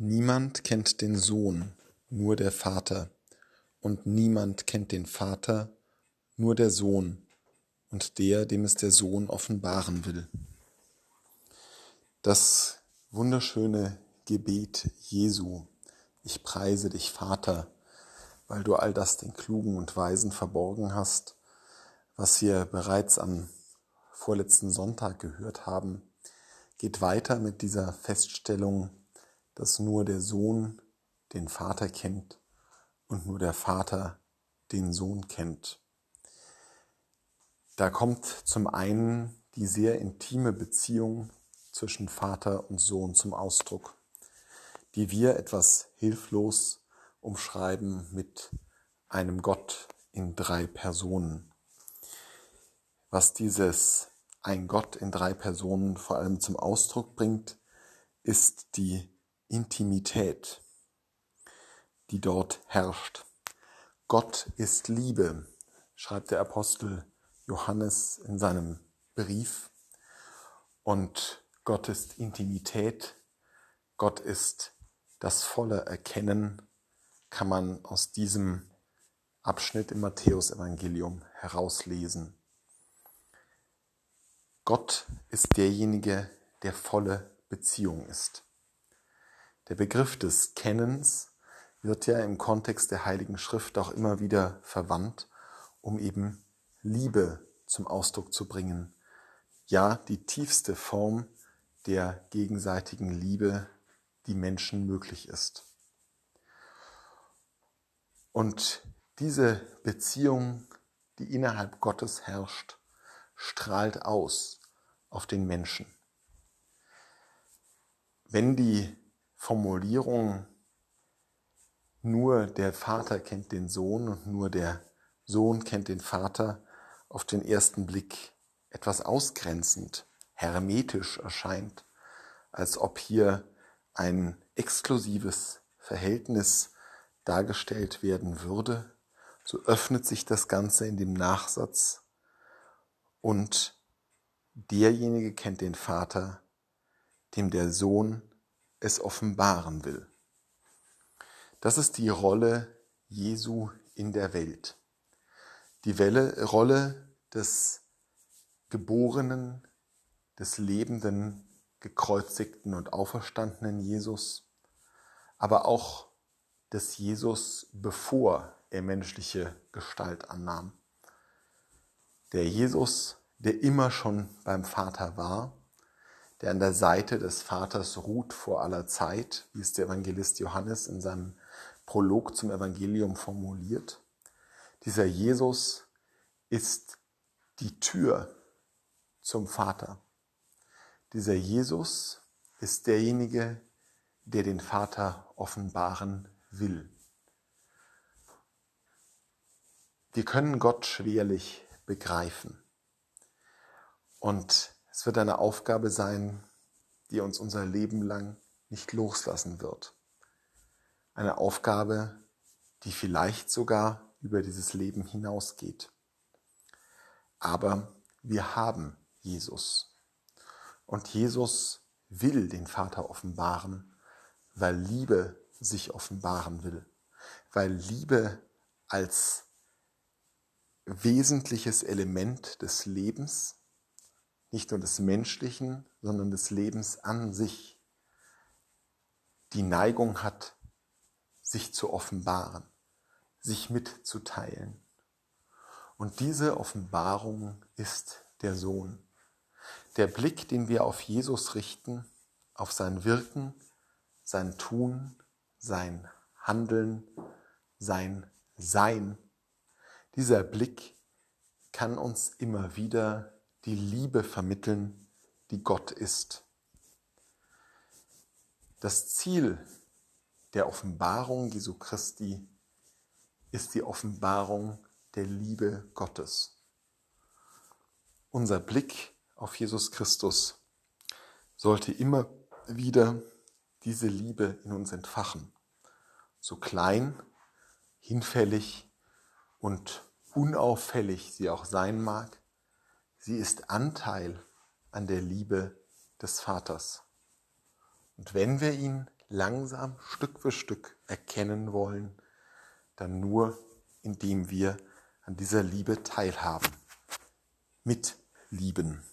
Niemand kennt den Sohn, nur der Vater, und niemand kennt den Vater, nur der Sohn. Und der, dem es der Sohn offenbaren will. Das wunderschöne Gebet Jesu, ich preise dich, Vater, weil du all das den Klugen und Weisen verborgen hast, was wir bereits am vorletzten Sonntag gehört haben, geht weiter mit dieser Feststellung, dass nur der Sohn den Vater kennt und nur der Vater den Sohn kennt. Da kommt zum einen die sehr intime Beziehung zwischen Vater und Sohn zum Ausdruck, die wir etwas hilflos umschreiben mit einem Gott in drei Personen. Was dieses ein Gott in drei Personen vor allem zum Ausdruck bringt, ist die Intimität, die dort herrscht. Gott ist Liebe, schreibt der Apostel Johannes in seinem Brief. Und Gott ist Intimität, Gott ist das volle Erkennen, kann man aus diesem Abschnitt im Matthäusevangelium herauslesen. Gott ist derjenige, der volle Beziehung ist. Der Begriff des Kennens wird ja im Kontext der Heiligen Schrift auch immer wieder verwandt, um eben Liebe zum Ausdruck zu bringen. Ja, die tiefste Form der gegenseitigen Liebe, die Menschen möglich ist. Und diese Beziehung, die innerhalb Gottes herrscht, strahlt aus auf den Menschen. Wenn die Formulierung nur der Vater kennt den Sohn und nur der Sohn kennt den Vater auf den ersten Blick etwas ausgrenzend, hermetisch erscheint, als ob hier ein exklusives Verhältnis dargestellt werden würde, so öffnet sich das Ganze in dem Nachsatz. Und derjenige kennt den Vater, dem der Sohn es offenbaren will. Das ist die Rolle Jesu in der Welt. Die Welle, Rolle des geborenen, des lebenden, gekreuzigten und auferstandenen Jesus, aber auch des Jesus, bevor er menschliche Gestalt annahm. Der Jesus, der immer schon beim Vater war der an der Seite des Vaters ruht vor aller Zeit, wie es der Evangelist Johannes in seinem Prolog zum Evangelium formuliert. Dieser Jesus ist die Tür zum Vater. Dieser Jesus ist derjenige, der den Vater offenbaren will. Wir können Gott schwerlich begreifen. Und es wird eine Aufgabe sein, die uns unser Leben lang nicht loslassen wird. Eine Aufgabe, die vielleicht sogar über dieses Leben hinausgeht. Aber wir haben Jesus. Und Jesus will den Vater offenbaren, weil Liebe sich offenbaren will. Weil Liebe als wesentliches Element des Lebens nicht nur des menschlichen, sondern des Lebens an sich die Neigung hat, sich zu offenbaren, sich mitzuteilen. Und diese Offenbarung ist der Sohn. Der Blick, den wir auf Jesus richten, auf sein Wirken, sein Tun, sein Handeln, sein Sein, dieser Blick kann uns immer wieder die Liebe vermitteln, die Gott ist. Das Ziel der Offenbarung Jesu Christi ist die Offenbarung der Liebe Gottes. Unser Blick auf Jesus Christus sollte immer wieder diese Liebe in uns entfachen, so klein, hinfällig und unauffällig sie auch sein mag, Sie ist Anteil an der Liebe des Vaters. Und wenn wir ihn langsam Stück für Stück erkennen wollen, dann nur indem wir an dieser Liebe teilhaben, mitlieben.